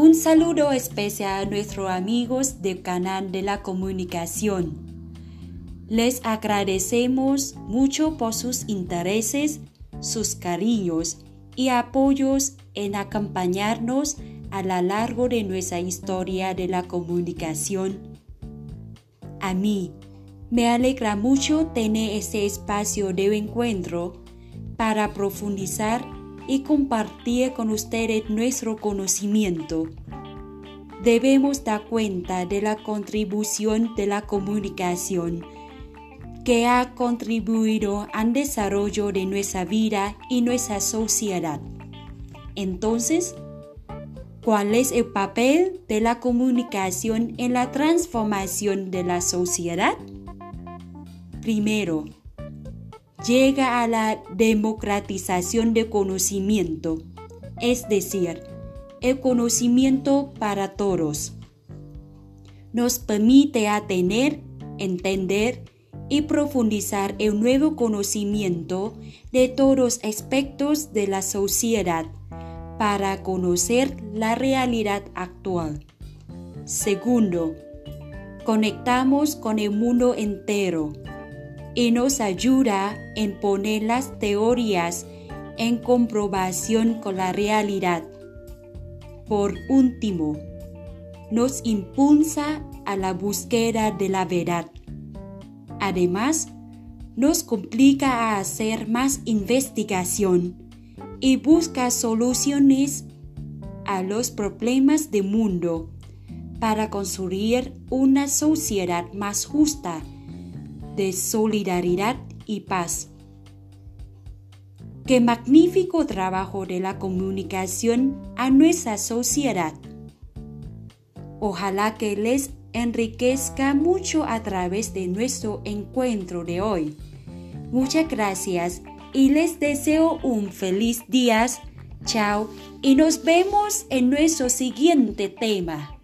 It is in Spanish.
Un saludo especial a nuestros amigos del canal de la comunicación. Les agradecemos mucho por sus intereses, sus cariños y apoyos en acompañarnos a lo largo de nuestra historia de la comunicación. A mí me alegra mucho tener este espacio de encuentro para profundizar y compartir con ustedes nuestro conocimiento. Debemos dar cuenta de la contribución de la comunicación que ha contribuido al desarrollo de nuestra vida y nuestra sociedad. Entonces, ¿cuál es el papel de la comunicación en la transformación de la sociedad? Primero, llega a la democratización del conocimiento, es decir, el conocimiento para todos. Nos permite tener, entender y profundizar el nuevo conocimiento de todos los aspectos de la sociedad para conocer la realidad actual. Segundo, conectamos con el mundo entero y nos ayuda en poner las teorías en comprobación con la realidad. Por último, nos impulsa a la búsqueda de la verdad. Además, nos complica a hacer más investigación y busca soluciones a los problemas del mundo para construir una sociedad más justa de solidaridad y paz. Qué magnífico trabajo de la comunicación a nuestra sociedad. Ojalá que les enriquezca mucho a través de nuestro encuentro de hoy. Muchas gracias y les deseo un feliz día. Chao y nos vemos en nuestro siguiente tema.